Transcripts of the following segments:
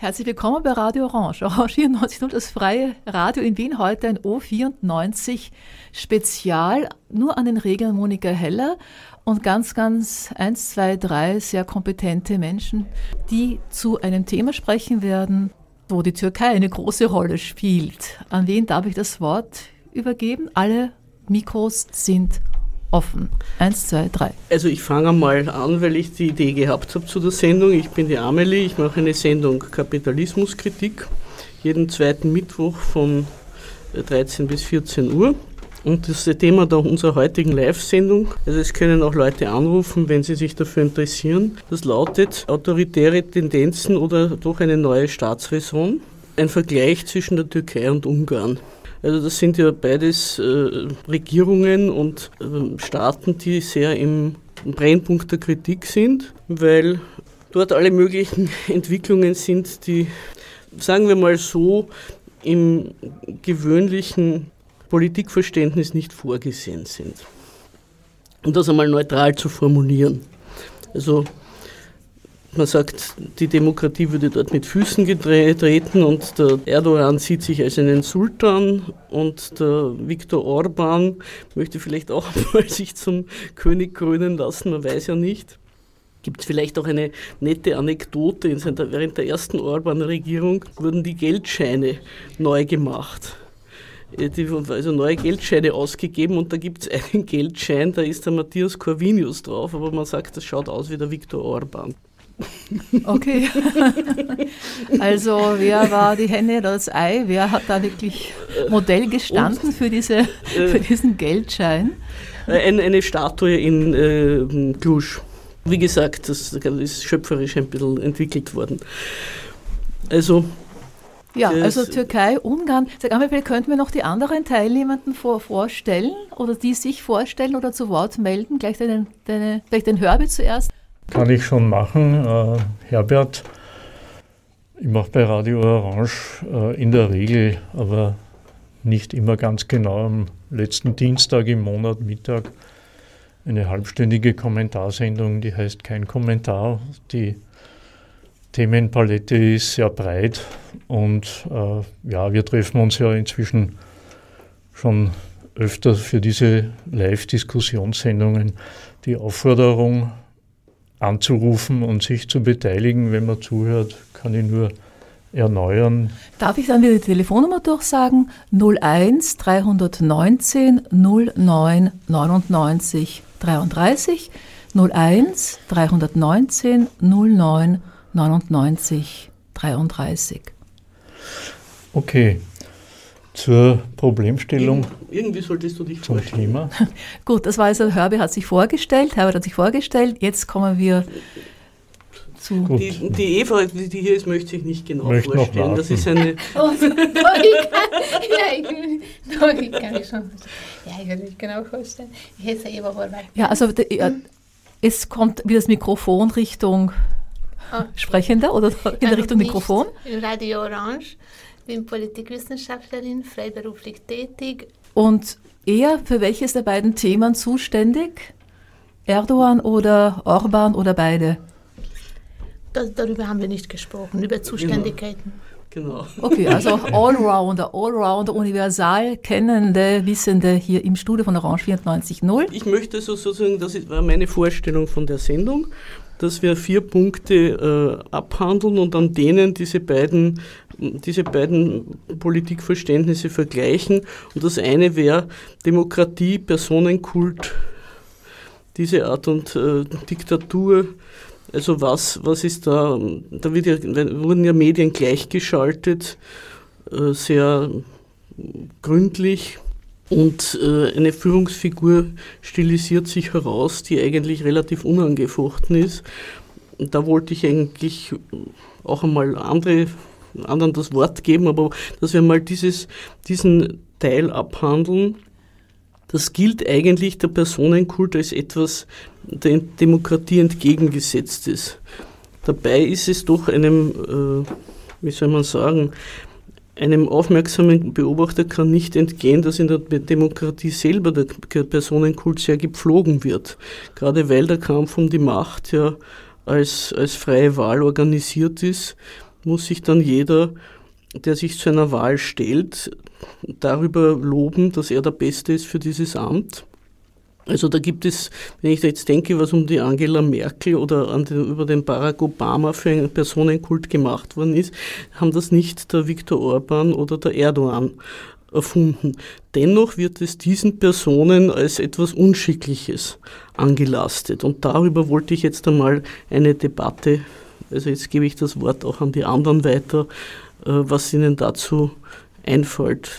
Herzlich willkommen bei Radio Orange. Orange 94.0, das freie Radio in Wien, heute ein O94 Spezial, nur an den Regeln Monika Heller und ganz, ganz eins, zwei, drei sehr kompetente Menschen, die zu einem Thema sprechen werden, wo die Türkei eine große Rolle spielt. An wen darf ich das Wort übergeben? Alle Mikros sind offen. Eins, zwei, drei. Also ich fange mal an, weil ich die Idee gehabt habe zu der Sendung. Ich bin die Amelie, ich mache eine Sendung Kapitalismuskritik, jeden zweiten Mittwoch von 13 bis 14 Uhr. Und das ist das Thema der unserer heutigen Live-Sendung. Also es können auch Leute anrufen, wenn sie sich dafür interessieren. Das lautet autoritäre Tendenzen oder doch eine neue Staatsräson. Ein Vergleich zwischen der Türkei und Ungarn. Also das sind ja beides äh, Regierungen und äh, Staaten, die sehr im Brennpunkt der Kritik sind, weil dort alle möglichen Entwicklungen sind, die, sagen wir mal so, im gewöhnlichen Politikverständnis nicht vorgesehen sind. Um das einmal neutral zu formulieren. Also man sagt, die Demokratie würde dort mit Füßen getreten und der Erdogan sieht sich als einen Sultan und der Viktor Orban möchte vielleicht auch mal sich zum König krönen lassen, man weiß ja nicht. Gibt es vielleicht auch eine nette Anekdote, während der ersten Orban-Regierung wurden die Geldscheine neu gemacht die, also neue Geldscheine ausgegeben und da gibt es einen Geldschein, da ist der Matthias Corvinius drauf, aber man sagt, das schaut aus wie der Viktor Orban. Okay. Also wer war die Henne oder das Ei? Wer hat da wirklich Modell gestanden für, diese, für äh, diesen Geldschein? Eine, eine Statue in äh, Cluj. Wie gesagt, das ist schöpferisch ein bisschen entwickelt worden. Also ja, also Türkei, Ungarn. Sag einmal, könnten wir noch die anderen Teilnehmenden vor, vorstellen oder die sich vorstellen oder zu Wort melden? Gleich, deine, deine, gleich den Herbert zuerst. Kann ich schon machen. Äh, Herbert, ich mache bei Radio Orange äh, in der Regel, aber nicht immer ganz genau, am letzten Dienstag im Monat Mittag eine halbstündige Kommentarsendung, die heißt Kein Kommentar. Die Themenpalette ist sehr breit und äh, ja, wir treffen uns ja inzwischen schon öfter für diese Live-Diskussionssendungen. Die Aufforderung anzurufen und sich zu beteiligen, wenn man zuhört, kann ich nur erneuern. Darf ich dann wieder die Telefonnummer durchsagen? 01 319 09 99 33 01 319 09 99 33. Okay, zur Problemstellung. Irgendwie solltest du dich zum vorstellen. Thema. Gut, das war also, Herbie hat sich vorgestellt, Herbert hat sich vorgestellt. Jetzt kommen wir zu. Die, die, Eva, die hier ist, möchte sich nicht genau möchte vorstellen. Das ist eine. Oh, doch, ich kann, ja, ich, doch, ich kann ich schon. Ja, ich will mich genau vorstellen. Ich heiße Eva Horvath. Ja, also es kommt wie das Mikrofon Richtung oh. Sprechender oder in der Richtung Mikrofon? In Radio Orange bin Politikwissenschaftlerin, freiberuflich tätig. Und er für welches der beiden Themen zuständig? Erdogan oder Orban oder beide? Das, darüber haben wir nicht gesprochen, über Zuständigkeiten. Genau. Okay, also Allrounder, Allrounder, universal kennende, Wissende hier im Studio von Orange 94.0. Ich möchte sozusagen, das war meine Vorstellung von der Sendung, dass wir vier Punkte äh, abhandeln und an denen diese beiden, diese beiden Politikverständnisse vergleichen. Und das eine wäre Demokratie, Personenkult, diese Art und äh, Diktatur. Also was, was ist da, da ja, wurden ja Medien gleichgeschaltet, äh, sehr gründlich und äh, eine Führungsfigur stilisiert sich heraus, die eigentlich relativ unangefochten ist. Da wollte ich eigentlich auch einmal andere, anderen das Wort geben, aber dass wir mal dieses, diesen Teil abhandeln. Das gilt eigentlich der Personenkult als etwas der Demokratie entgegengesetzt ist. Dabei ist es doch einem, äh, wie soll man sagen, einem aufmerksamen Beobachter kann nicht entgehen, dass in der Demokratie selber der Personenkult sehr gepflogen wird. Gerade weil der Kampf um die Macht ja als, als freie Wahl organisiert ist, muss sich dann jeder, der sich zu einer Wahl stellt, darüber loben, dass er der Beste ist für dieses Amt. Also da gibt es, wenn ich jetzt denke, was um die Angela Merkel oder den, über den Barack Obama für einen Personenkult gemacht worden ist, haben das nicht der Viktor Orban oder der Erdogan erfunden. Dennoch wird es diesen Personen als etwas Unschickliches angelastet. Und darüber wollte ich jetzt einmal eine Debatte, also jetzt gebe ich das Wort auch an die anderen weiter, äh, was Ihnen dazu einfällt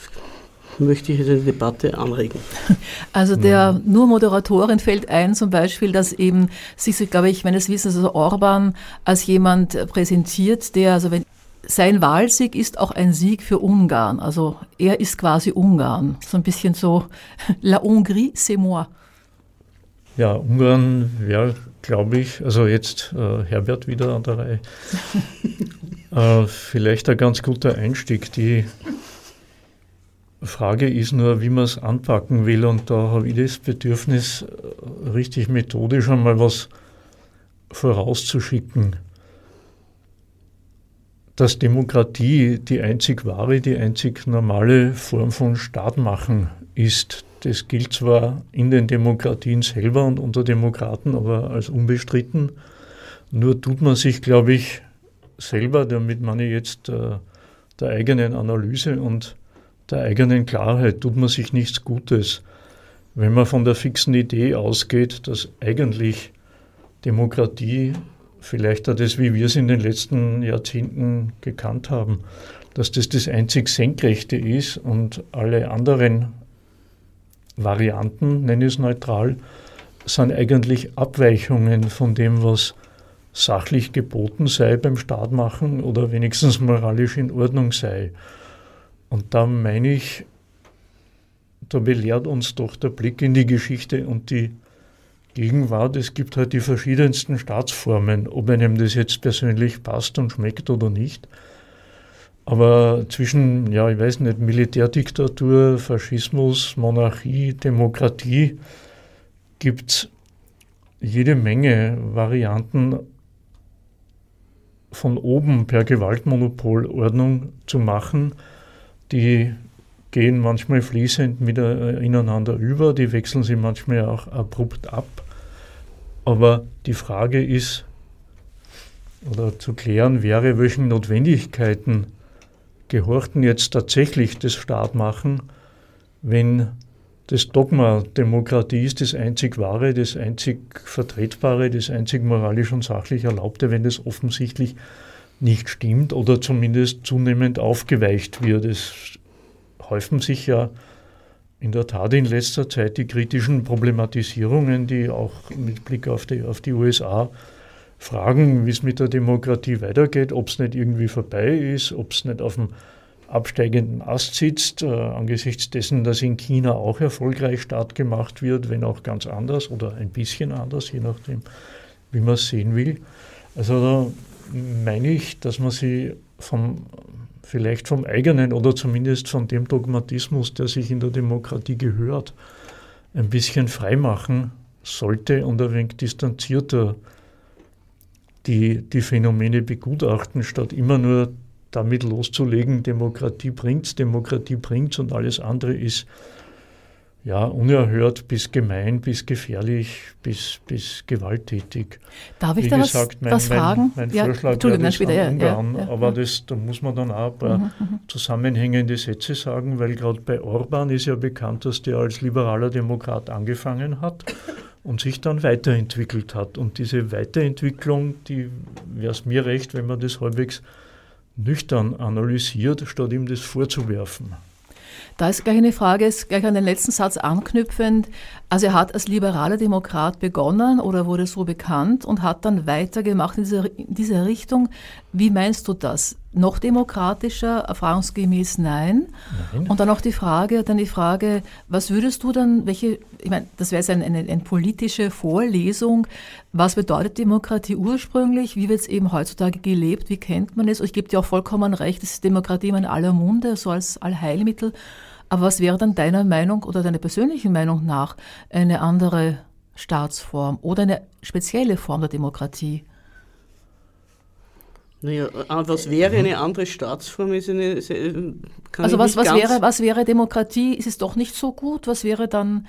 möchte ich eine Debatte anregen. Also der nur Moderatorin fällt ein zum Beispiel, dass eben sich, glaube ich, meines Wissens, also Orban als jemand präsentiert, der, also wenn sein Wahlsieg ist auch ein Sieg für Ungarn. Also er ist quasi Ungarn. So ein bisschen so, la Hongrie, c'est moi. Ja, Ungarn wäre, glaube ich, also jetzt äh, Herbert wieder an der Reihe, äh, vielleicht ein ganz guter Einstieg. Die Frage ist nur, wie man es anpacken will. Und da habe ich das Bedürfnis, äh, richtig methodisch einmal was vorauszuschicken dass Demokratie die einzig wahre, die einzig normale Form von Staatmachen ist. Das gilt zwar in den Demokratien selber und unter Demokraten, aber als unbestritten. Nur tut man sich, glaube ich, selber, damit man jetzt äh, der eigenen Analyse und der eigenen Klarheit, tut man sich nichts Gutes, wenn man von der fixen Idee ausgeht, dass eigentlich Demokratie vielleicht auch das, wie wir es in den letzten Jahrzehnten gekannt haben, dass das das einzig Senkrechte ist und alle anderen Varianten, nenne ich es neutral, sind eigentlich Abweichungen von dem, was sachlich geboten sei beim Staat machen oder wenigstens moralisch in Ordnung sei. Und da meine ich, da belehrt uns doch der Blick in die Geschichte und die Gegenwart, es gibt halt die verschiedensten Staatsformen, ob einem das jetzt persönlich passt und schmeckt oder nicht. Aber zwischen, ja, ich weiß nicht, Militärdiktatur, Faschismus, Monarchie, Demokratie gibt es jede Menge Varianten von oben per Gewaltmonopolordnung zu machen, die gehen manchmal fließend mit, äh, ineinander über, die wechseln sich manchmal auch abrupt ab. Aber die Frage ist, oder zu klären wäre, welchen Notwendigkeiten gehorchten jetzt tatsächlich das Staatmachen, wenn das Dogma Demokratie ist das einzig wahre, das einzig vertretbare, das einzig moralisch und sachlich erlaubte, wenn das offensichtlich nicht stimmt oder zumindest zunehmend aufgeweicht wird. Es häufen sich ja in der Tat in letzter Zeit die kritischen Problematisierungen, die auch mit Blick auf die, auf die USA fragen, wie es mit der Demokratie weitergeht, ob es nicht irgendwie vorbei ist, ob es nicht auf dem absteigenden Ast sitzt, äh, angesichts dessen, dass in China auch erfolgreich Start gemacht wird, wenn auch ganz anders oder ein bisschen anders, je nachdem, wie man es sehen will. Also da meine ich, dass man sie vom vielleicht vom eigenen oder zumindest von dem Dogmatismus, der sich in der Demokratie gehört, ein bisschen freimachen sollte und ein wenig distanzierter die, die Phänomene begutachten, statt immer nur damit loszulegen, Demokratie bringt's, Demokratie bringt's und alles andere ist ja, unerhört bis gemein, bis gefährlich, bis, bis gewalttätig. Darf ich Wie da gesagt, was, mein, was fragen? Mein, mein ja, Vorschlag wäre das an Ungarn, ja, ja, aber das, da muss man dann auch ein paar mhm, mhm, zusammenhängende Sätze sagen, weil gerade bei Orban ist ja bekannt, dass der als liberaler Demokrat angefangen hat und sich dann weiterentwickelt hat. Und diese Weiterentwicklung, die wäre es mir recht, wenn man das halbwegs nüchtern analysiert, statt ihm das vorzuwerfen. Da ist gleich eine Frage, ist gleich an den letzten Satz anknüpfend. Also er hat als liberaler Demokrat begonnen oder wurde so bekannt und hat dann weitergemacht in dieser, in dieser Richtung. Wie meinst du das? Noch demokratischer, erfahrungsgemäß nein. nein. Und dann noch die Frage, dann die Frage, was würdest du dann, welche, ich meine, das wäre jetzt eine, eine, eine politische Vorlesung, was bedeutet Demokratie ursprünglich, wie wird es eben heutzutage gelebt, wie kennt man es? Ich gebe dir auch vollkommen recht, es ist Demokratie in aller Munde, so als Allheilmittel. Aber was wäre dann deiner Meinung oder deiner persönlichen Meinung nach eine andere Staatsform oder eine spezielle Form der Demokratie? Naja, äh, was wäre eine andere Staatsform? Ist eine, also was, was, wäre, was wäre Demokratie? Ist es doch nicht so gut? Was wäre dann,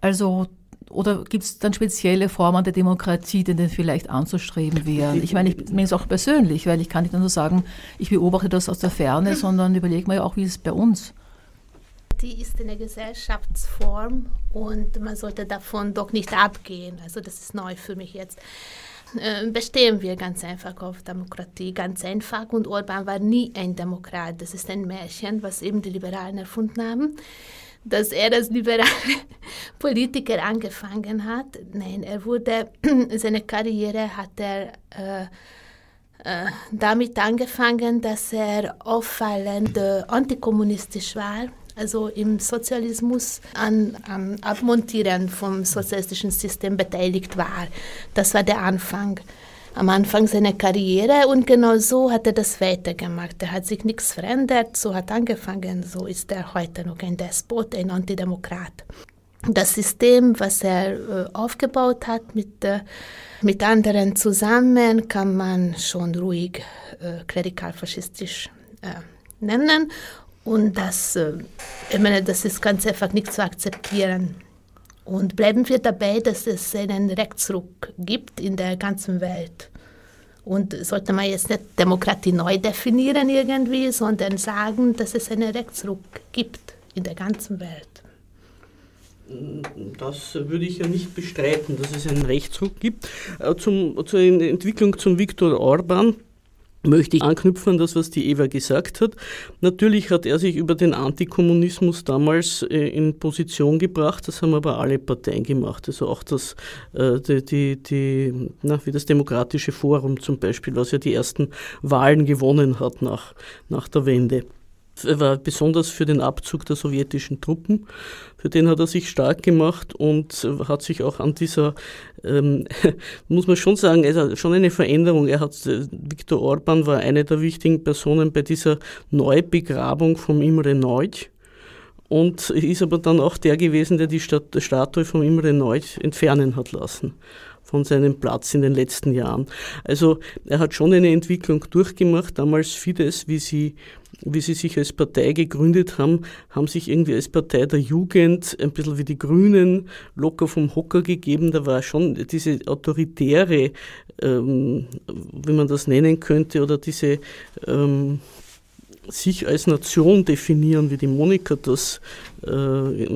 also oder gibt es dann spezielle Formen der Demokratie, die denn vielleicht anzustreben wären? Ich meine, ich meine es auch persönlich, weil ich kann nicht nur sagen, ich beobachte das aus der Ferne, sondern überlege mir ja auch, wie ist es bei uns? Die ist eine Gesellschaftsform und man sollte davon doch nicht abgehen. Also das ist neu für mich jetzt. Äh, bestehen wir ganz einfach auf Demokratie, ganz einfach. Und Orban war nie ein Demokrat. Das ist ein Märchen, was eben die Liberalen erfunden haben dass er als liberaler Politiker angefangen hat. Nein, er wurde, seine Karriere hat er äh, äh, damit angefangen, dass er auffallend antikommunistisch war, also im Sozialismus an, am Abmontieren vom sozialistischen System beteiligt war. Das war der Anfang am Anfang seiner Karriere und genau so hat er das weitergemacht. Er hat sich nichts verändert, so hat angefangen, so ist er heute noch ein Despot, ein Antidemokrat. Das System, was er äh, aufgebaut hat mit, äh, mit anderen zusammen, kann man schon ruhig äh, klerikal-faschistisch äh, nennen. Und das, äh, ich meine, das ist ganz einfach nicht zu akzeptieren. Und bleiben wir dabei, dass es einen Rechtsruck gibt in der ganzen Welt. Und sollte man jetzt nicht Demokratie neu definieren irgendwie, sondern sagen, dass es einen Rechtsruck gibt in der ganzen Welt. Das würde ich ja nicht bestreiten, dass es einen Rechtsruck gibt. Äh, zum, zur Entwicklung zum Viktor Orban möchte ich anknüpfen an das, was die Eva gesagt hat. Natürlich hat er sich über den Antikommunismus damals äh, in Position gebracht, das haben aber alle Parteien gemacht, also auch das, äh, die, die, die na, wie das Demokratische Forum zum Beispiel, was ja die ersten Wahlen gewonnen hat nach, nach der Wende. Er war besonders für den Abzug der sowjetischen Truppen. Für den hat er sich stark gemacht und hat sich auch an dieser, ähm, muss man schon sagen, also schon eine Veränderung. Er hat, äh, Viktor Orban war eine der wichtigen Personen bei dieser Neubegrabung vom Imre Neutsch und ist aber dann auch der gewesen, der die Statue vom Imre Neutsch entfernen hat lassen von seinem Platz in den letzten Jahren. Also er hat schon eine Entwicklung durchgemacht. Damals Fidesz, wie sie, wie sie sich als Partei gegründet haben, haben sich irgendwie als Partei der Jugend ein bisschen wie die Grünen locker vom Hocker gegeben. Da war schon diese autoritäre, ähm, wie man das nennen könnte, oder diese ähm, sich als Nation definieren, wie die Monika das äh,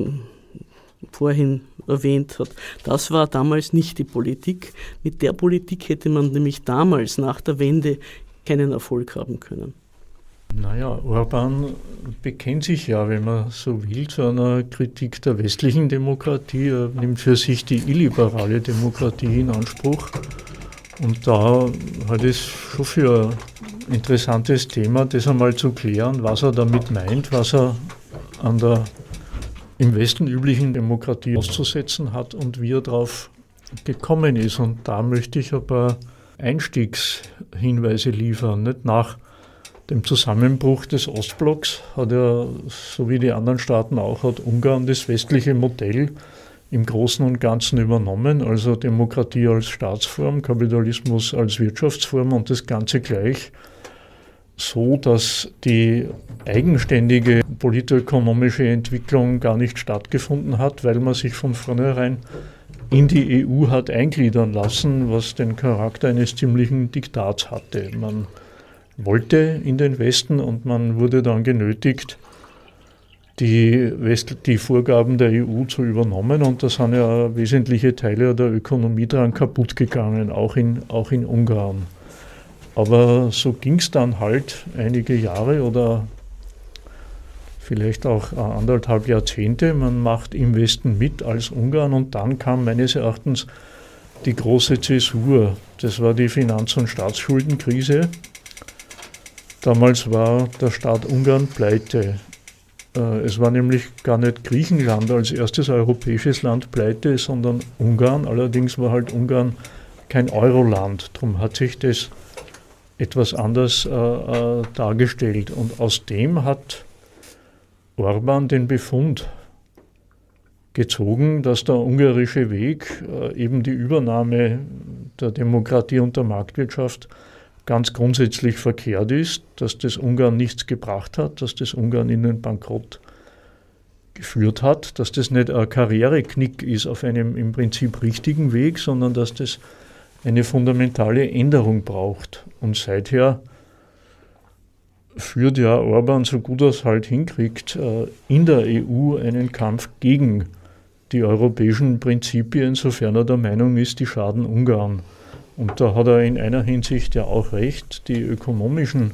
vorhin erwähnt hat. Das war damals nicht die Politik. Mit der Politik hätte man nämlich damals nach der Wende keinen Erfolg haben können. Naja, Orban bekennt sich ja, wenn man so will, zu einer Kritik der westlichen Demokratie. Er nimmt für sich die illiberale Demokratie in Anspruch. Und da hat es schon für ein interessantes Thema, das einmal zu klären, was er damit meint, was er an der im Westen üblichen Demokratie auszusetzen hat und wie er darauf gekommen ist. Und da möchte ich ein paar Einstiegshinweise liefern. Nicht nach dem Zusammenbruch des Ostblocks hat er, so wie die anderen Staaten auch, hat Ungarn das westliche Modell im Großen und Ganzen übernommen, also Demokratie als Staatsform, Kapitalismus als Wirtschaftsform und das Ganze gleich so, dass die eigenständige politökonomische Entwicklung gar nicht stattgefunden hat, weil man sich von vornherein in die EU hat eingliedern lassen, was den Charakter eines ziemlichen Diktats hatte. Man wollte in den Westen und man wurde dann genötigt, die, West die Vorgaben der EU zu übernehmen und da sind ja wesentliche Teile der Ökonomie daran kaputt gegangen, auch in, auch in Ungarn. Aber so ging es dann halt einige Jahre oder vielleicht auch anderthalb Jahrzehnte. Man macht im Westen mit als Ungarn und dann kam meines Erachtens die große Zäsur. Das war die Finanz- und Staatsschuldenkrise. Damals war der Staat Ungarn pleite. Äh, es war nämlich gar nicht Griechenland als erstes europäisches Land pleite, sondern Ungarn. Allerdings war halt Ungarn kein Euroland. Darum hat sich das etwas anders äh, äh, dargestellt. Und aus dem hat Orban den Befund gezogen, dass der ungarische Weg, äh, eben die Übernahme der Demokratie und der Marktwirtschaft, ganz grundsätzlich verkehrt ist, dass das Ungarn nichts gebracht hat, dass das Ungarn in den Bankrott geführt hat, dass das nicht ein Karriereknick ist auf einem im Prinzip richtigen Weg, sondern dass das eine fundamentale Änderung braucht. Und seither führt ja Orban, so gut er es halt hinkriegt, äh, in der EU einen Kampf gegen die europäischen Prinzipien, sofern er der Meinung ist, die schaden Ungarn. Und da hat er in einer Hinsicht ja auch recht, die ökonomischen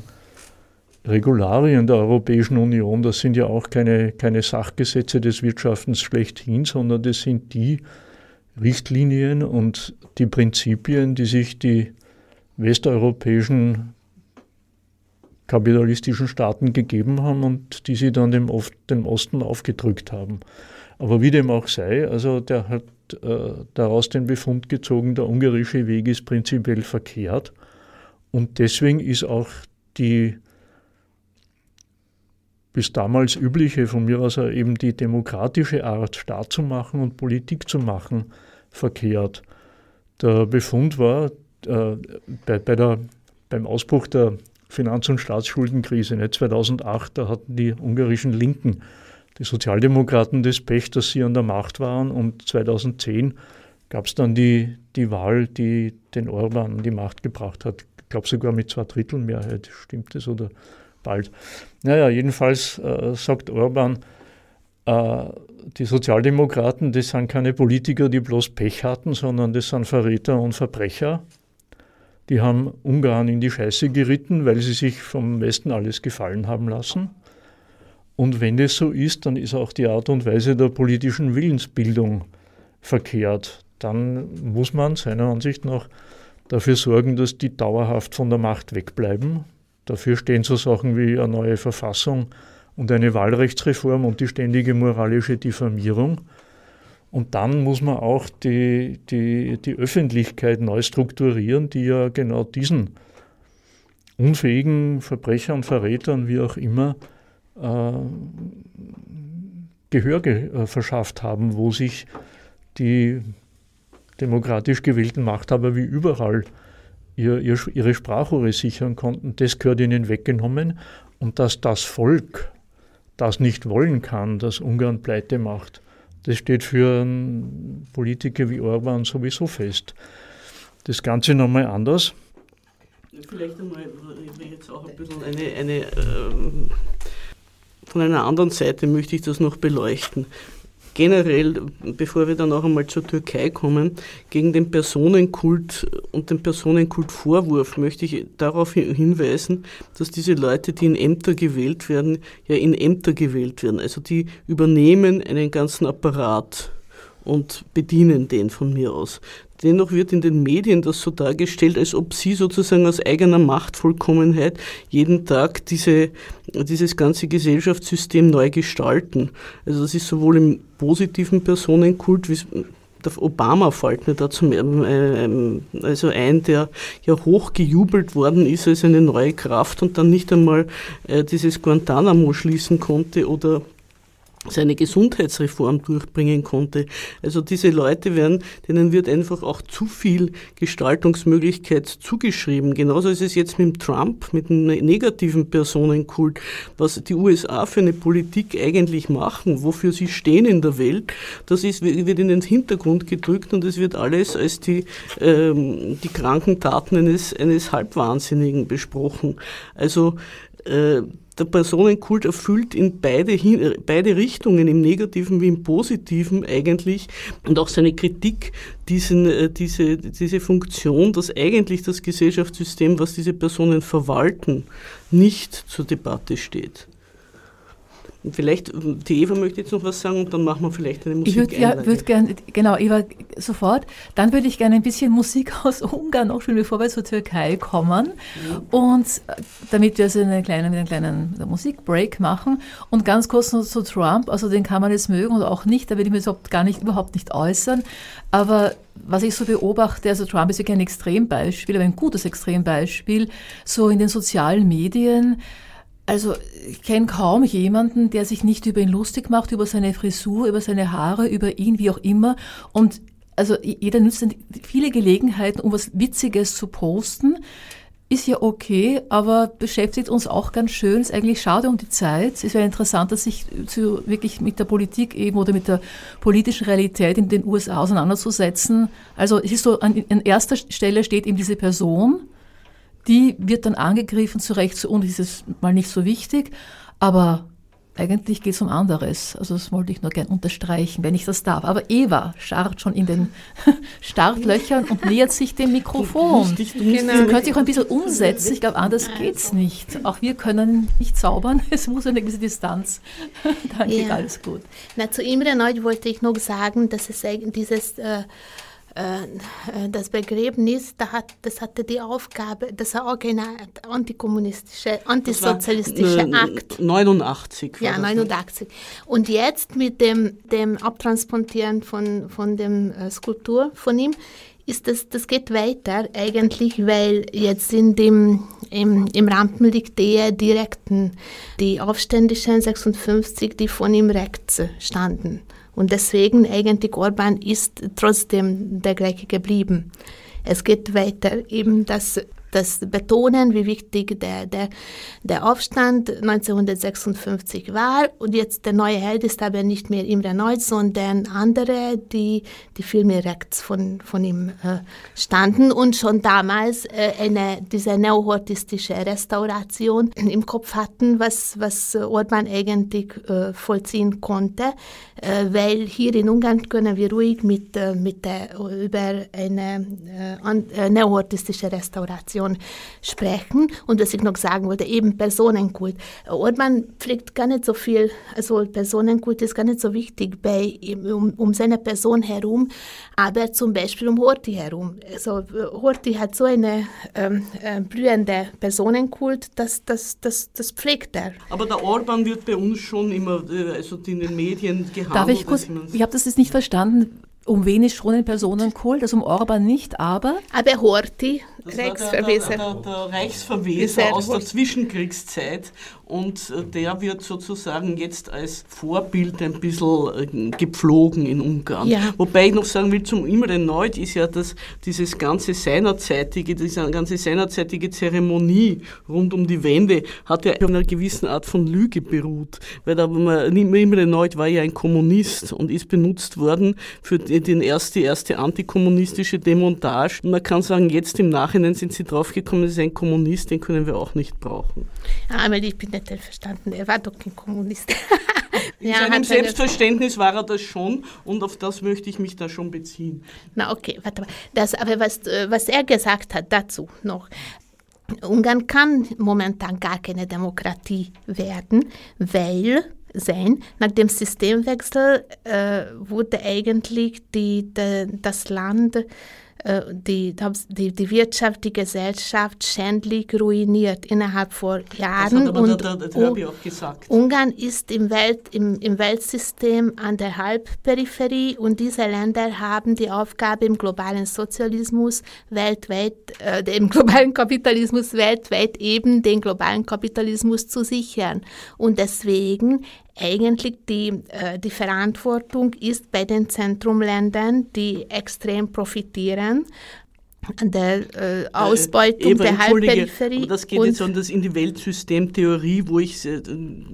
Regularien der Europäischen Union, das sind ja auch keine, keine Sachgesetze des Wirtschaftens schlechthin, sondern das sind die Richtlinien und die Prinzipien, die sich die westeuropäischen kapitalistischen Staaten gegeben haben und die sie dann dem, dem Osten aufgedrückt haben. Aber wie dem auch sei, also der hat äh, daraus den Befund gezogen, der ungarische Weg ist prinzipiell verkehrt. Und deswegen ist auch die bis damals übliche, von mir aus eben die demokratische Art, Staat zu machen und Politik zu machen, verkehrt. Der Befund war äh, bei, bei der, beim Ausbruch der Finanz- und Staatsschuldenkrise ne, 2008, da hatten die ungarischen Linken, die Sozialdemokraten das Pech, dass sie an der Macht waren und 2010 gab es dann die, die Wahl, die den Orban an die Macht gebracht hat. Ich glaube sogar mit zwei Drittel Mehrheit, stimmt das oder bald. Naja, jedenfalls äh, sagt Orban, äh, die Sozialdemokraten, das sind keine Politiker, die bloß Pech hatten, sondern das sind Verräter und Verbrecher. Die haben Ungarn in die Scheiße geritten, weil sie sich vom Westen alles gefallen haben lassen. Und wenn das so ist, dann ist auch die Art und Weise der politischen Willensbildung verkehrt. Dann muss man seiner Ansicht nach dafür sorgen, dass die dauerhaft von der Macht wegbleiben. Dafür stehen so Sachen wie eine neue Verfassung und eine Wahlrechtsreform und die ständige moralische Diffamierung. Und dann muss man auch die, die, die Öffentlichkeit neu strukturieren, die ja genau diesen unfähigen Verbrechern, Verrätern, wie auch immer, Gehör ge äh, verschafft haben, wo sich die demokratisch gewählten Machthaber wie überall ihr, ihr, ihre Sprachrohre sichern konnten. Das gehört ihnen weggenommen. Und dass das Volk das nicht wollen kann, dass Ungarn pleite macht, das steht für Politiker wie Orban sowieso fest. Das Ganze nochmal anders. Vielleicht einmal jetzt auch ein bisschen eine, eine ähm, von einer anderen Seite möchte ich das noch beleuchten generell, bevor wir dann auch einmal zur Türkei kommen, gegen den Personenkult und den Personenkultvorwurf möchte ich darauf hinweisen, dass diese Leute, die in Ämter gewählt werden, ja in Ämter gewählt werden. Also die übernehmen einen ganzen Apparat und bedienen den von mir aus. Dennoch wird in den Medien das so dargestellt, als ob sie sozusagen aus eigener Machtvollkommenheit jeden Tag diese, dieses ganze Gesellschaftssystem neu gestalten. Also das ist sowohl im positiven Personenkult, wie der Obama fällt mir da zum, äh, also ein, der ja hochgejubelt worden ist als eine neue Kraft und dann nicht einmal äh, dieses Guantanamo schließen konnte oder seine Gesundheitsreform durchbringen konnte. Also diese Leute werden, denen wird einfach auch zu viel Gestaltungsmöglichkeit zugeschrieben. Genauso ist es jetzt mit dem Trump, mit einem negativen Personenkult, was die USA für eine Politik eigentlich machen, wofür sie stehen in der Welt, das ist, wird in den Hintergrund gedrückt und es wird alles als die, ähm, die kranken Taten eines, eines Halbwahnsinnigen besprochen. Also äh, der Personenkult erfüllt in beide, beide Richtungen, im negativen wie im positiven eigentlich, und auch seine Kritik diesen, äh, diese, diese Funktion, dass eigentlich das Gesellschaftssystem, was diese Personen verwalten, nicht zur Debatte steht. Vielleicht, die Eva möchte jetzt noch was sagen und dann machen wir vielleicht eine Musik. Ich würde ja, würd gerne, genau, Eva, sofort. Dann würde ich gerne ein bisschen Musik aus Ungarn noch spielen, bevor wir zur Türkei kommen. Ja. Und äh, damit wir so eine kleine, einen kleinen Musikbreak machen. Und ganz kurz noch zu Trump, also den kann man jetzt mögen oder auch nicht, da will ich mich überhaupt gar nicht, überhaupt nicht äußern. Aber was ich so beobachte, also Trump ist ja kein Extrembeispiel, aber ein gutes Extrembeispiel, so in den sozialen Medien, also ich kenne kaum jemanden, der sich nicht über ihn lustig macht, über seine Frisur, über seine Haare, über ihn, wie auch immer. Und also jeder nützt viele Gelegenheiten, um was Witziges zu posten. ist ja okay, aber beschäftigt uns auch ganz schön. Ist eigentlich schade um die Zeit. Es wäre interessanter, sich zu, wirklich mit der Politik eben oder mit der politischen Realität in den USA auseinanderzusetzen. Also es ist so, an, an erster Stelle steht eben diese Person, die wird dann angegriffen, zu Recht, zu uns ist es mal nicht so wichtig, aber eigentlich geht es um anderes. Also das wollte ich nur gerne unterstreichen, wenn ich das darf. Aber Eva scharrt schon in den Startlöchern und nähert sich dem Mikrofon. Du, du genau. könnt sich auch ein bisschen umsetzen. Ich glaube, anders geht es nicht. Auch wir können nicht zaubern. Es muss eine gewisse Distanz. Dann geht ja. alles gut. Na, zu Imre Neut wollte ich noch sagen, dass es dieses... Äh, das Begräbnis, das hatte die Aufgabe, das war auch eine antikommunistische, antisozialistische Akt. 89. Ja, 89. Und jetzt mit dem, dem Abtransportieren von, von dem äh, Skulptur von ihm, ist das, das geht weiter eigentlich, weil jetzt in dem, im, im Rampenlicht der direkten, die Aufständischen 56, die von ihm rechts standen. Und deswegen eigentlich Orban ist trotzdem der gleiche geblieben. Es geht weiter, eben das das betonen, wie wichtig der, der, der Aufstand 1956 war. Und jetzt der neue Held ist aber nicht mehr Imre Neutz, sondern andere, die, die viel mehr rechts von, von ihm äh, standen und schon damals äh, eine, diese neohortistische Restauration im Kopf hatten, was, was Orban eigentlich äh, vollziehen konnte, äh, weil hier in Ungarn können wir ruhig mit, äh, mit der, über eine äh, neohortistische Restauration Situation sprechen. Und was ich noch sagen wollte, eben Personenkult. Orban pflegt gar nicht so viel, also Personenkult ist gar nicht so wichtig bei, um, um seine Person herum, aber zum Beispiel um Horthy herum. Also Horthy hat so eine ähm, äh, blühende Personenkult, dass das, das, das pflegt er. Aber der Orban wird bei uns schon immer äh, also in den Medien gehandelt. Darf ich kurz, ich habe das jetzt nicht verstanden um wen ist schon ein Personenkult, also um Orban nicht, aber... Aber Horthy, Reichsverweser. Der, der, der, der Reichsverweser aus der Zwischenkriegszeit und äh, der wird sozusagen jetzt als Vorbild ein bisschen äh, gepflogen in Ungarn. Ja. Wobei ich noch sagen will, zum Imre Neut ist ja das, dieses ganze seinerzeitige, diese ganze seinerzeitige Zeremonie rund um die Wende hat ja auf einer gewissen Art von Lüge beruht. Weil da, Imre Neut war ja ein Kommunist und ist benutzt worden für den erste, erste antikommunistische Demontage. Und man kann sagen, jetzt im Nachhinein sind sie draufgekommen, es ist ein Kommunist, den können wir auch nicht brauchen. Ja, aber ich bin nicht verstanden, er war doch kein Kommunist. In ja, seinem Selbstverständnis war er das schon und auf das möchte ich mich da schon beziehen. Na okay, warte mal. Das, aber was, was er gesagt hat dazu noch, Ungarn kann momentan gar keine Demokratie werden, weil sein. Nach dem Systemwechsel äh, wurde eigentlich die, de, das Land äh, die, die, die Wirtschaft, die Gesellschaft schändlich ruiniert innerhalb von Jahren. Das, und da, da, das habe ich auch gesagt. Ungarn ist im, Welt, im, im Weltsystem an der Halbperipherie und diese Länder haben die Aufgabe im globalen Sozialismus weltweit, äh, im globalen Kapitalismus weltweit eben den globalen Kapitalismus zu sichern. Und deswegen eigentlich die, äh, die Verantwortung ist bei den Zentrumländern, die extrem profitieren der äh, äh, Ausbeutung Eva, der Halbperipherie. das geht jetzt an das in die Weltsystemtheorie, wo ich äh,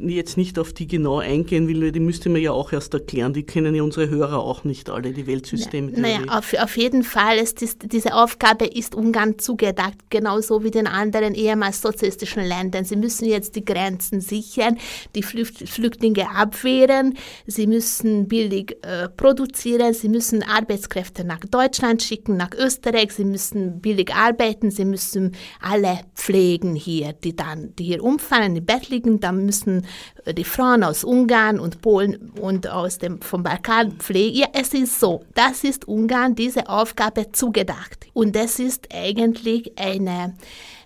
jetzt nicht auf die genau eingehen will, die müsste man ja auch erst erklären. Die kennen ja unsere Hörer auch nicht alle, die Weltsystemtheorie. Naja, auf, auf jeden Fall, ist das, diese Aufgabe ist Ungarn zugedacht, genauso wie den anderen ehemals sozialistischen Ländern. Sie müssen jetzt die Grenzen sichern, die Flüchtlinge abwehren, sie müssen billig äh, produzieren, sie müssen Arbeitskräfte nach Deutschland schicken, nach Österreich, sie müssen billig arbeiten, sie müssen alle pflegen hier, die dann, die hier umfallen, im Bett liegen, dann müssen äh, die Frauen aus Ungarn und Polen und aus dem, vom Balkan pflegen. Ja, es ist so, das ist Ungarn diese Aufgabe zugedacht. Und das ist eigentlich eine,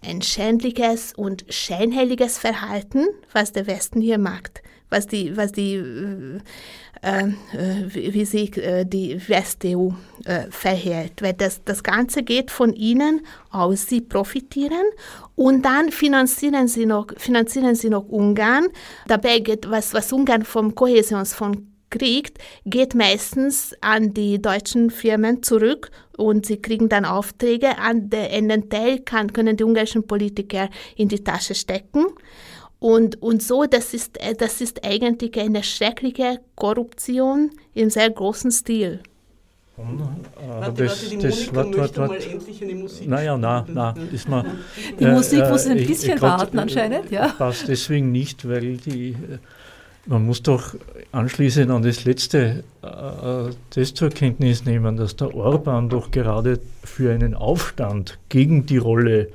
ein schändliches und scheinheiliges Verhalten, was der Westen hier macht was die, was die, äh, wie sich äh, die WestEU äh, verhält. Weil das, das Ganze geht von ihnen aus, sie profitieren und dann finanzieren sie noch, finanzieren sie noch Ungarn. Dabei geht, was, was Ungarn vom Kohäsionsfonds kriegt, geht meistens an die deutschen Firmen zurück und sie kriegen dann Aufträge. An den Teil kann, können die ungarischen Politiker in die Tasche stecken. Und, und so, das ist, das ist eigentlich eine schreckliche Korruption im sehr großen Stil. Warte, das, warte, die das, warte, mal endlich eine Musik Naja, na, na, ist mal, Die äh, Musik muss ein bisschen ich, warten anscheinend, ja. Passt deswegen nicht, weil die, man muss doch anschließend an das letzte äh, das zur Kenntnis nehmen, dass der Orban doch gerade für einen Aufstand gegen die Rolle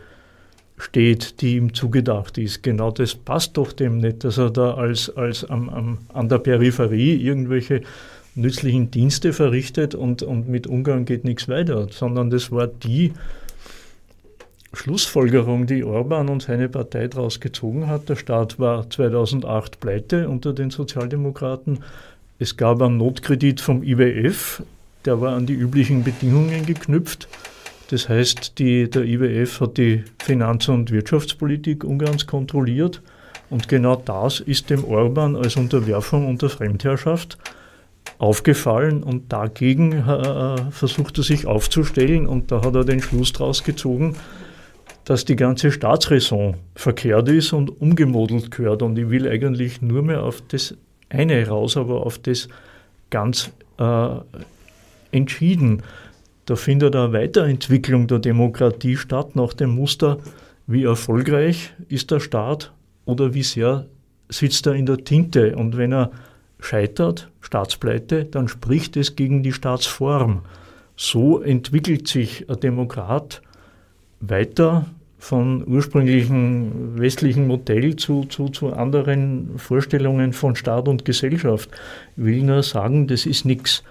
steht, die ihm zugedacht ist. Genau das passt doch dem nicht, dass er da als, als am, am, an der Peripherie irgendwelche nützlichen Dienste verrichtet und, und mit Ungarn geht nichts weiter, sondern das war die Schlussfolgerung, die Orban und seine Partei daraus gezogen hat. Der Staat war 2008 pleite unter den Sozialdemokraten. Es gab einen Notkredit vom IWF, der war an die üblichen Bedingungen geknüpft. Das heißt, die, der IWF hat die Finanz- und Wirtschaftspolitik Ungarns kontrolliert. Und genau das ist dem Orban als Unterwerfung unter Fremdherrschaft aufgefallen und dagegen äh, versucht er sich aufzustellen und da hat er den Schluss daraus gezogen, dass die ganze Staatsräson verkehrt ist und umgemodelt gehört und ich will eigentlich nur mehr auf das eine raus, aber auf das ganz äh, entschieden. Da findet eine Weiterentwicklung der Demokratie statt nach dem Muster, wie erfolgreich ist der Staat oder wie sehr sitzt er in der Tinte und wenn er scheitert, Staatspleite, dann spricht es gegen die Staatsform. So entwickelt sich ein Demokrat weiter von ursprünglichen westlichen Modell zu, zu, zu anderen Vorstellungen von Staat und Gesellschaft. Ich will nur sagen, das ist nichts.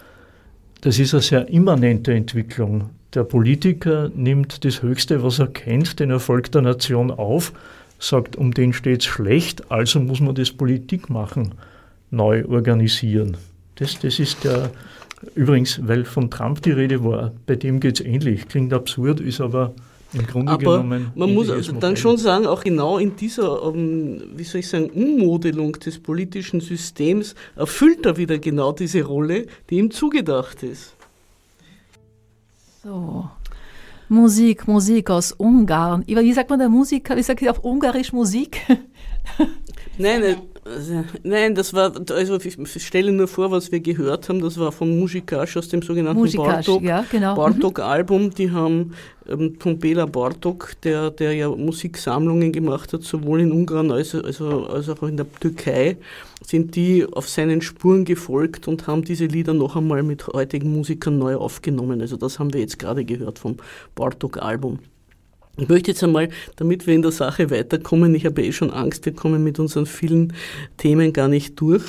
Das ist eine sehr immanente Entwicklung. Der Politiker nimmt das Höchste, was er kennt, den Erfolg der Nation auf, sagt, um den steht es schlecht, also muss man das Politik machen neu organisieren. Das, das ist der, übrigens, weil von Trump die Rede war, bei dem geht es ähnlich. Klingt absurd, ist aber im Grunde aber genommen. Man muss dann Modell. schon sagen, auch genau in dieser, um, wie soll ich sagen, Ummodelung des politischen Systems erfüllt er wieder genau diese Rolle, die ihm zugedacht ist. So. Musik, Musik aus Ungarn. Wie sagt man der Musiker? Wie sagt ihr auf Ungarisch Musik? Nein, also, nein, das war, also ich stelle nur vor, was wir gehört haben, das war von Musikasch aus dem sogenannten Musikasch, Bartok, ja, genau. Bartok-Album. Die haben ähm, von Bela Bartok, der, der ja Musiksammlungen gemacht hat, sowohl in Ungarn als, also, als auch in der Türkei, sind die auf seinen Spuren gefolgt und haben diese Lieder noch einmal mit heutigen Musikern neu aufgenommen. Also das haben wir jetzt gerade gehört vom Bartok-Album. Ich möchte jetzt einmal, damit wir in der Sache weiterkommen, ich habe eh schon Angst, wir kommen mit unseren vielen Themen gar nicht durch,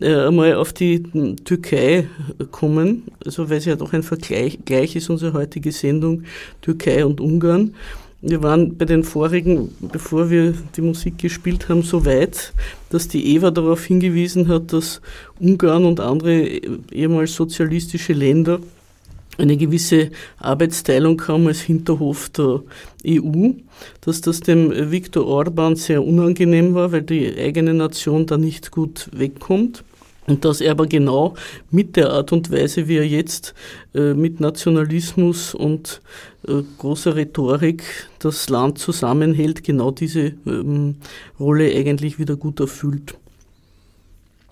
äh, einmal auf die Türkei kommen, also weil es ja doch ein Vergleich gleich ist, unsere heutige Sendung Türkei und Ungarn. Wir waren bei den vorigen, bevor wir die Musik gespielt haben, so weit, dass die Eva darauf hingewiesen hat, dass Ungarn und andere ehemals sozialistische Länder eine gewisse Arbeitsteilung kam als Hinterhof der EU, dass das dem Viktor Orban sehr unangenehm war, weil die eigene Nation da nicht gut wegkommt. Und dass er aber genau mit der Art und Weise, wie er jetzt äh, mit Nationalismus und äh, großer Rhetorik das Land zusammenhält, genau diese ähm, Rolle eigentlich wieder gut erfüllt.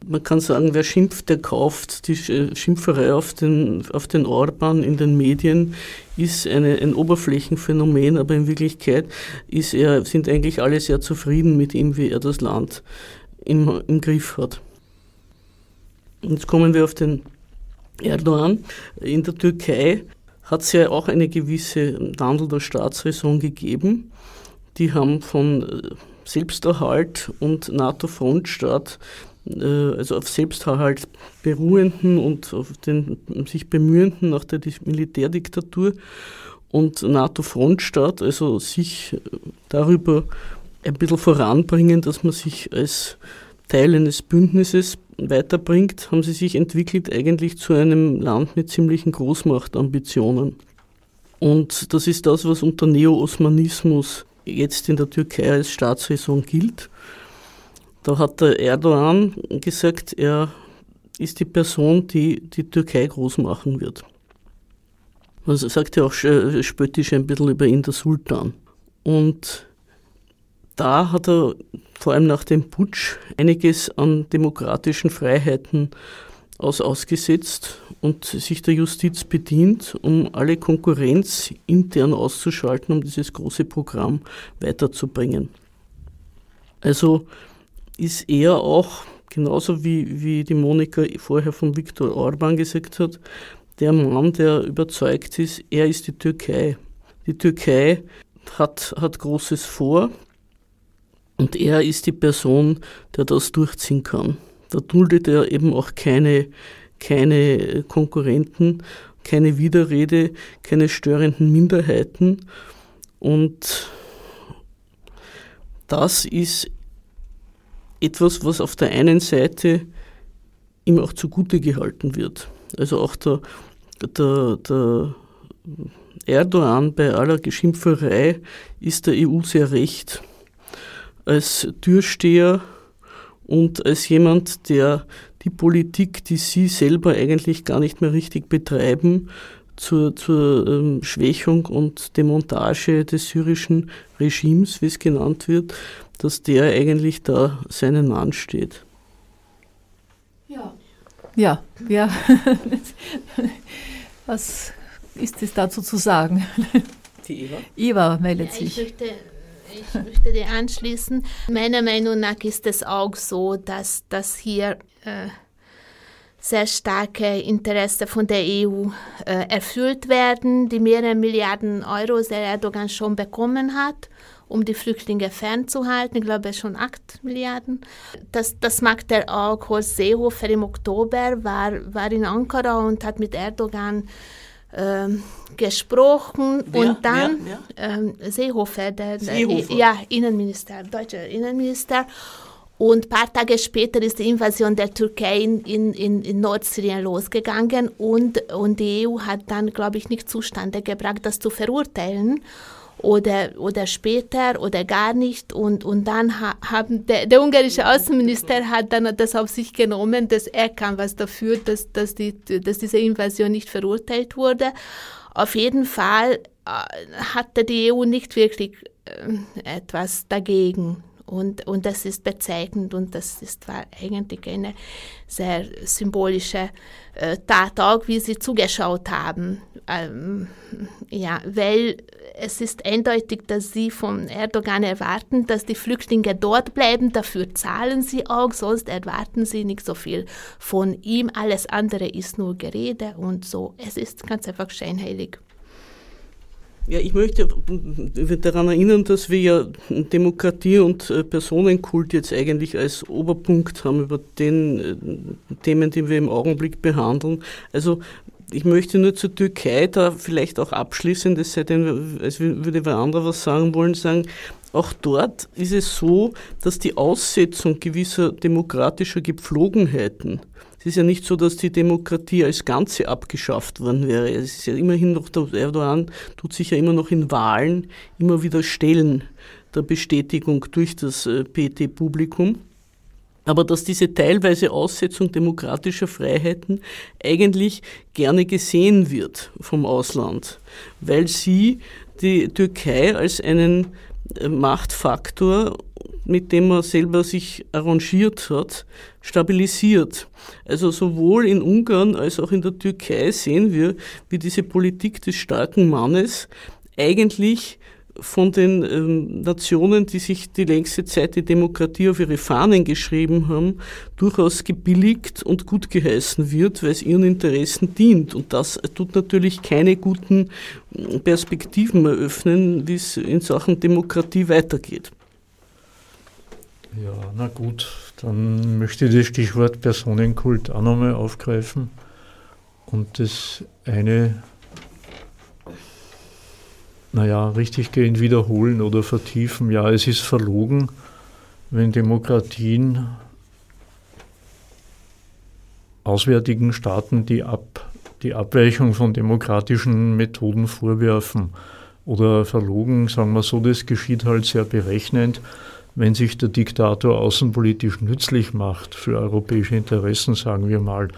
Man kann sagen, wer schimpft, der kauft. Die Schimpferei auf den, auf den Orban in den Medien ist eine, ein Oberflächenphänomen, aber in Wirklichkeit ist er, sind eigentlich alle sehr zufrieden mit ihm, wie er das Land im, im Griff hat. Jetzt kommen wir auf den Erdogan. In der Türkei hat es ja auch eine gewisse Wandel der Staatsräson gegeben. Die haben von äh, Selbsterhalt und NATO-Frontstaat äh, also auf Selbsterhalt beruhenden und auf den sich bemühenden nach der Militärdiktatur und NATO-Frontstaat, also sich darüber ein bisschen voranbringen, dass man sich als Teil eines Bündnisses weiterbringt, haben sie sich entwickelt eigentlich zu einem Land mit ziemlichen Großmachtambitionen. Und das ist das, was unter Neo-Osmanismus jetzt in der Türkei als Staatsräson gilt. Da hat der Erdogan gesagt, er ist die Person, die die Türkei groß machen wird. Man sagt ja auch spöttisch ein bisschen über ihn der Sultan. Und da hat er vor allem nach dem Putsch einiges an demokratischen Freiheiten aus ausgesetzt und sich der Justiz bedient, um alle Konkurrenz intern auszuschalten, um dieses große Programm weiterzubringen. Also ist er auch, genauso wie, wie die Monika vorher von Viktor Orban gesagt hat, der Mann, der überzeugt ist, er ist die Türkei. Die Türkei hat, hat Großes vor und er ist die Person, der das durchziehen kann. Da duldet er eben auch keine, keine Konkurrenten, keine Widerrede, keine störenden Minderheiten. Und das ist etwas, was auf der einen Seite ihm auch zugute gehalten wird. Also auch der, der, der Erdogan bei aller Geschimpferei ist der EU sehr recht. Als Türsteher und als jemand, der die Politik, die sie selber eigentlich gar nicht mehr richtig betreiben, zur, zur ähm, Schwächung und Demontage des syrischen Regimes, wie es genannt wird, dass der eigentlich da seinen Mann steht. Ja. Ja, ja. Was ist es dazu zu sagen? Die Eva? Eva meldet Ja, sich. ich möchte, ich möchte dir anschließen. Meiner Meinung nach ist es auch so, dass, dass hier äh, sehr starke Interesse von der EU äh, erfüllt werden, die mehrere Milliarden Euro der Erdogan schon bekommen hat, um die Flüchtlinge fernzuhalten. Ich glaube schon 8 Milliarden. Das, das macht er auch. Horst Seehofer im Oktober war, war in Ankara und hat mit Erdogan ähm, gesprochen Wer? und dann Wer? Ähm, Seehofer, der, der Seehofer. ja, Innenminister, deutscher Innenminister. Und ein paar Tage später ist die Invasion der Türkei in, in, in, in Nordsyrien losgegangen und, und die EU hat dann, glaube ich, nicht zustande gebracht, das zu verurteilen oder, oder später oder gar nicht. Und, und dann ha, haben der, der ungarische Außenminister hat dann das auf sich genommen, dass er kann was dafür, dass, dass, die, dass diese Invasion nicht verurteilt wurde. Auf jeden Fall äh, hatte die EU nicht wirklich äh, etwas dagegen. Und, und das ist bezeichnend und das ist, war eigentlich eine sehr symbolische äh, Tat, auch wie sie zugeschaut haben. Ähm, ja, weil es ist eindeutig, dass sie von Erdogan erwarten, dass die Flüchtlinge dort bleiben. Dafür zahlen sie auch, sonst erwarten sie nicht so viel von ihm. Alles andere ist nur Gerede und so. Es ist ganz einfach scheinheilig. Ja, ich möchte daran erinnern, dass wir ja Demokratie und äh, Personenkult jetzt eigentlich als Oberpunkt haben über den äh, Themen, die wir im Augenblick behandeln. Also ich möchte nur zur Türkei da vielleicht auch abschließend, es sei denn, als würde wer anderer was sagen wollen, sagen, auch dort ist es so, dass die Aussetzung gewisser demokratischer Gepflogenheiten, es ist ja nicht so, dass die Demokratie als Ganze abgeschafft worden wäre. Es ist ja immerhin noch, der Erdogan tut sich ja immer noch in Wahlen immer wieder stellen der Bestätigung durch das äh, PT-Publikum. Aber dass diese teilweise Aussetzung demokratischer Freiheiten eigentlich gerne gesehen wird vom Ausland, weil sie die Türkei als einen äh, Machtfaktor, mit dem man selber sich arrangiert hat, stabilisiert. Also sowohl in Ungarn als auch in der Türkei sehen wir, wie diese Politik des starken Mannes eigentlich von den ähm, Nationen, die sich die längste Zeit die Demokratie auf ihre Fahnen geschrieben haben, durchaus gebilligt und gut geheißen wird, weil es ihren Interessen dient. Und das tut natürlich keine guten Perspektiven eröffnen, wie es in Sachen Demokratie weitergeht. Ja, na gut, dann möchte ich das Stichwort Personenkult auch nochmal aufgreifen und das eine naja, richtiggehend wiederholen oder vertiefen. Ja, es ist verlogen, wenn Demokratien auswärtigen Staaten die, Ab, die Abweichung von demokratischen Methoden vorwerfen. Oder verlogen, sagen wir so, das geschieht halt sehr berechnend, wenn sich der Diktator außenpolitisch nützlich macht für europäische Interessen, sagen wir mal,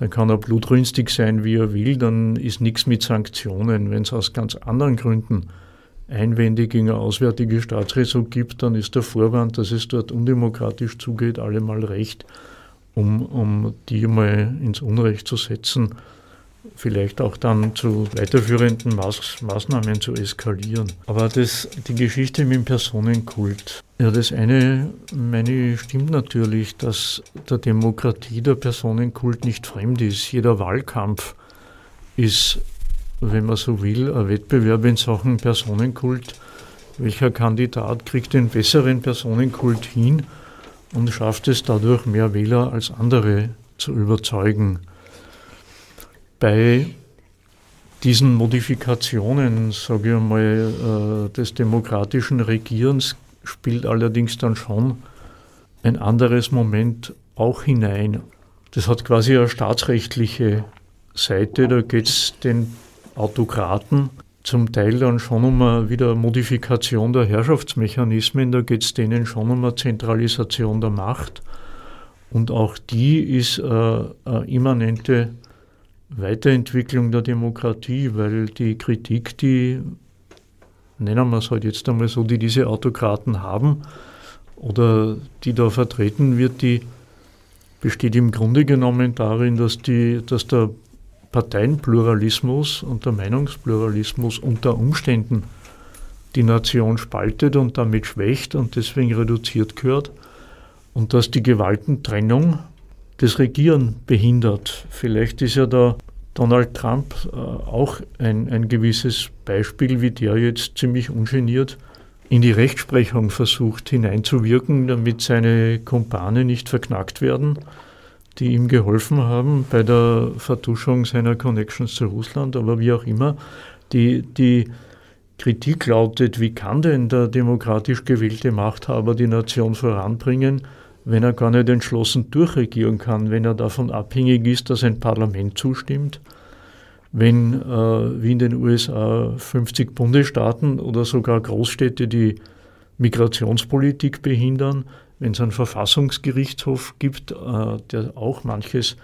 dann kann er blutrünstig sein, wie er will, dann ist nichts mit Sanktionen. Wenn es aus ganz anderen Gründen Einwände gegen eine auswärtige Staatsräson gibt, dann ist der Vorwand, dass es dort undemokratisch zugeht, allemal recht, um, um die mal ins Unrecht zu setzen vielleicht auch dann zu weiterführenden Maß, Maßnahmen zu eskalieren. Aber das, die Geschichte mit dem Personenkult. Ja, das eine, meine, stimmt natürlich, dass der Demokratie der Personenkult nicht fremd ist. Jeder Wahlkampf ist, wenn man so will, ein Wettbewerb in Sachen Personenkult. Welcher Kandidat kriegt den besseren Personenkult hin und schafft es dadurch, mehr Wähler als andere zu überzeugen? Bei diesen Modifikationen, sage ich mal, äh, des demokratischen Regierens spielt allerdings dann schon ein anderes Moment auch hinein. Das hat quasi eine staatsrechtliche Seite, da geht es den Autokraten zum Teil dann schon um eine wieder Modifikation der Herrschaftsmechanismen, da geht es denen schon um eine Zentralisation der Macht. Und auch die ist äh, eine immanente Weiterentwicklung der Demokratie, weil die Kritik, die, nennen wir es halt jetzt einmal so, die diese Autokraten haben oder die da vertreten wird, die besteht im Grunde genommen darin, dass, die, dass der Parteienpluralismus und der Meinungspluralismus unter Umständen die Nation spaltet und damit schwächt und deswegen reduziert gehört und dass die Gewaltentrennung das Regieren behindert. Vielleicht ist ja da Donald Trump äh, auch ein, ein gewisses Beispiel, wie der jetzt ziemlich ungeniert in die Rechtsprechung versucht hineinzuwirken, damit seine Kumpane nicht verknackt werden, die ihm geholfen haben bei der Vertuschung seiner Connections zu Russland. Aber wie auch immer, die, die Kritik lautet, wie kann denn der demokratisch gewählte Machthaber die Nation voranbringen, wenn er gar nicht entschlossen durchregieren kann, wenn er davon abhängig ist, dass ein Parlament zustimmt, wenn äh, wie in den USA 50 Bundesstaaten oder sogar Großstädte die Migrationspolitik behindern, wenn es einen Verfassungsgerichtshof gibt, äh, der auch manches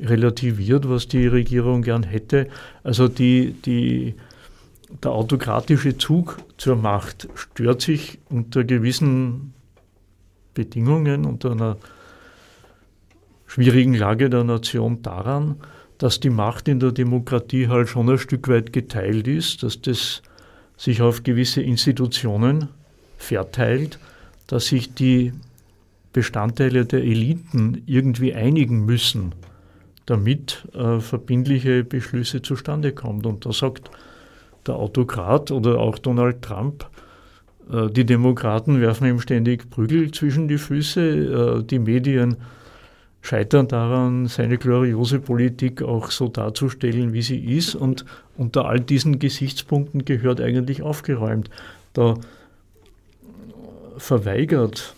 relativiert, was die Regierung gern hätte. Also die, die, der autokratische Zug zur Macht stört sich unter gewissen Bedingungen, unter einer schwierigen Lage der Nation daran, dass die Macht in der Demokratie halt schon ein Stück weit geteilt ist, dass das sich auf gewisse Institutionen verteilt, dass sich die Bestandteile der Eliten irgendwie einigen müssen, damit äh, verbindliche Beschlüsse zustande kommen. Und da sagt der Autokrat oder auch Donald Trump, die Demokraten werfen ihm ständig Prügel zwischen die Füße. Äh, die Medien scheitern daran, seine gloriose Politik auch so darzustellen, wie sie ist. Und unter all diesen Gesichtspunkten gehört eigentlich aufgeräumt. Da verweigert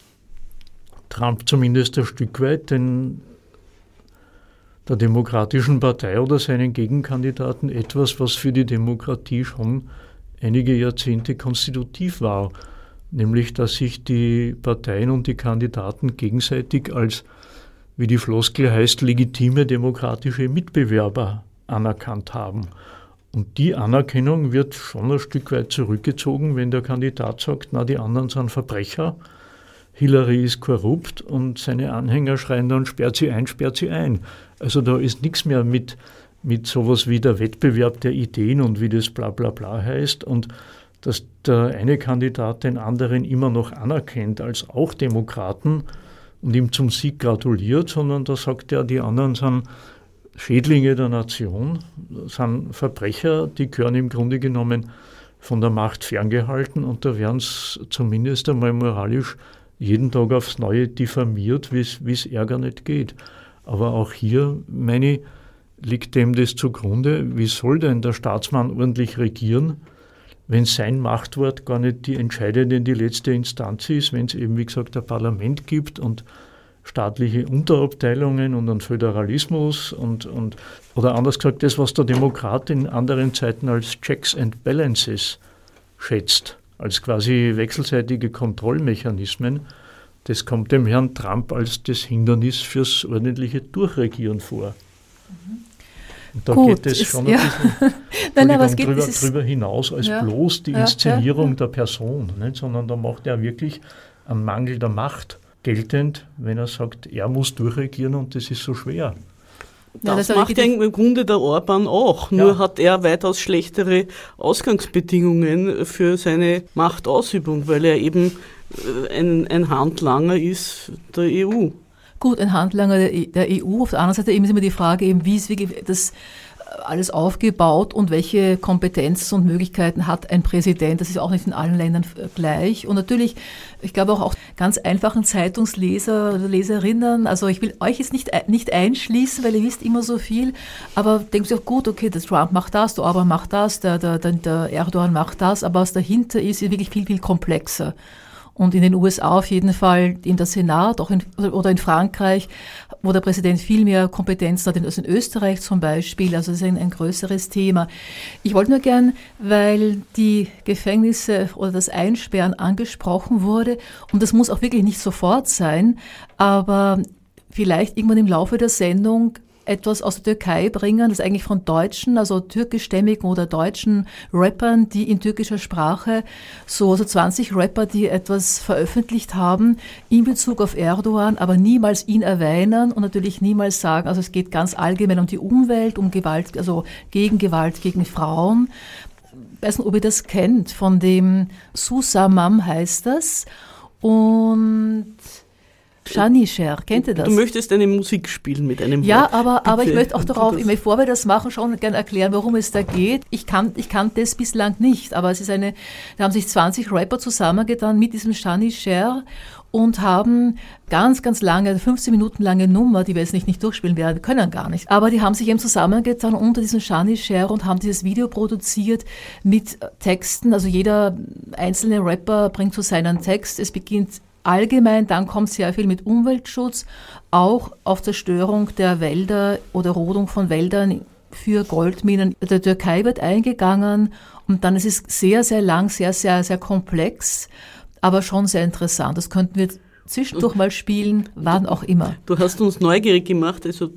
Trump zumindest ein Stück weit den, der Demokratischen Partei oder seinen Gegenkandidaten etwas, was für die Demokratie schon einige Jahrzehnte konstitutiv war, nämlich dass sich die Parteien und die Kandidaten gegenseitig als, wie die Floskel heißt, legitime demokratische Mitbewerber anerkannt haben. Und die Anerkennung wird schon ein Stück weit zurückgezogen, wenn der Kandidat sagt, na, die anderen sind Verbrecher, Hillary ist korrupt und seine Anhänger schreien dann, sperrt sie ein, sperrt sie ein. Also da ist nichts mehr mit mit sowas wie der Wettbewerb der Ideen und wie das bla bla bla heißt und dass der eine Kandidat den anderen immer noch anerkennt als auch Demokraten und ihm zum Sieg gratuliert, sondern da sagt er, die anderen sind Schädlinge der Nation, sind Verbrecher, die gehören im Grunde genommen von der Macht ferngehalten und da werden es zumindest einmal moralisch jeden Tag aufs Neue diffamiert, wie es Ärger nicht geht. Aber auch hier, meine ich, liegt dem das zugrunde, wie soll denn der Staatsmann ordentlich regieren, wenn sein Machtwort gar nicht die entscheidende, die letzte Instanz ist, wenn es eben, wie gesagt, ein Parlament gibt und staatliche Unterabteilungen und einen Föderalismus und, und oder anders gesagt, das, was der Demokrat in anderen Zeiten als Checks and Balances schätzt. als quasi wechselseitige Kontrollmechanismen, das kommt dem Herrn Trump als das Hindernis fürs ordentliche Durchregieren vor. Und da Gut, geht es ist- schon ja. ein bisschen Nein, aber es Entschuldigung, geht drüber, ist- drüber hinaus als Ja. bloß die Ja, ja, Inszenierung ja. der Person, nicht? sondern da macht er wirklich einen Mangel der Macht geltend, wenn er sagt, er muss durchregieren und das ist so schwer. Ja, Das, das macht ja im Grunde der Orban auch, Ja. nur hat er weitaus schlechtere Ausgangsbedingungen für seine Machtausübung, weil er eben äh, ein, ein Handlanger ist der EU. Gut, ein Handlanger der, E- EU. Auf der anderen Seite eben ist immer die Frage, eben, wie ist wirklich das äh, alles aufgebaut und welche Kompetenzen und Möglichkeiten hat ein Präsident. Das ist auch nicht in allen Ländern äh, gleich. Und natürlich, ich glaube auch, auch ganz einfachen Zeitungsleser oder Leserinnen, also ich will euch jetzt nicht, ein- nicht einschließen, weil ihr wisst immer so viel, aber denkt sich auch gut, okay, der Trump macht das, der Orban macht das, der, der, der Erdogan macht das, aber was dahinter ist, ist wirklich viel, viel komplexer. Und in den USA auf jeden Fall in der Senat auch in, oder in Frankreich, wo der Präsident viel mehr Kompetenzen hat als in Österreich zum Beispiel. Also das ist ein, ein größeres Thema. Ich wollte nur gern, weil die Gefängnisse oder das Einsperren angesprochen wurde, und das muss auch wirklich nicht sofort sein, aber vielleicht irgendwann im Laufe der Sendung etwas aus der Türkei bringen, das eigentlich von Deutschen, also türkischstämmigen oder deutschen Rappern, die in türkischer Sprache, so, so 20 Rapper, die etwas veröffentlicht haben in Bezug auf Erdogan, aber niemals ihn erwähnen und natürlich niemals sagen, also es geht ganz allgemein um die Umwelt, um Gewalt, also gegen Gewalt gegen Frauen. Ich weiß nicht, ob ihr das kennt, von dem Susamam heißt das. Und Shanisher, kennt ihr das? Du möchtest eine Musik spielen mit einem Ja, Wort. aber, aber ich möchte auch darauf, das. bevor wir das machen, schon gerne erklären, worum es da geht. Ich, kann, ich kannte es bislang nicht, aber es ist eine, da haben sich 20 Rapper zusammengetan mit diesem Shani Sher und haben ganz, ganz lange, 15 Minuten lange Nummer, die wir jetzt nicht, nicht durchspielen werden, können gar nicht. Aber die haben sich eben zusammengetan unter diesem Shani Sher und haben dieses Video produziert mit Texten. Also jeder einzelne Rapper bringt so seinen Text. Es beginnt allgemein, dann kommt sehr viel mit Umweltschutz, auch auf Zerstörung der Wälder oder Rodung von Wäldern für Goldminen. Der Türkei wird eingegangen und dann ist es sehr, sehr lang, sehr, sehr, sehr komplex, aber schon sehr interessant. Das könnten wir zwischendurch mal spielen, wann auch immer. Du hast uns neugierig gemacht, also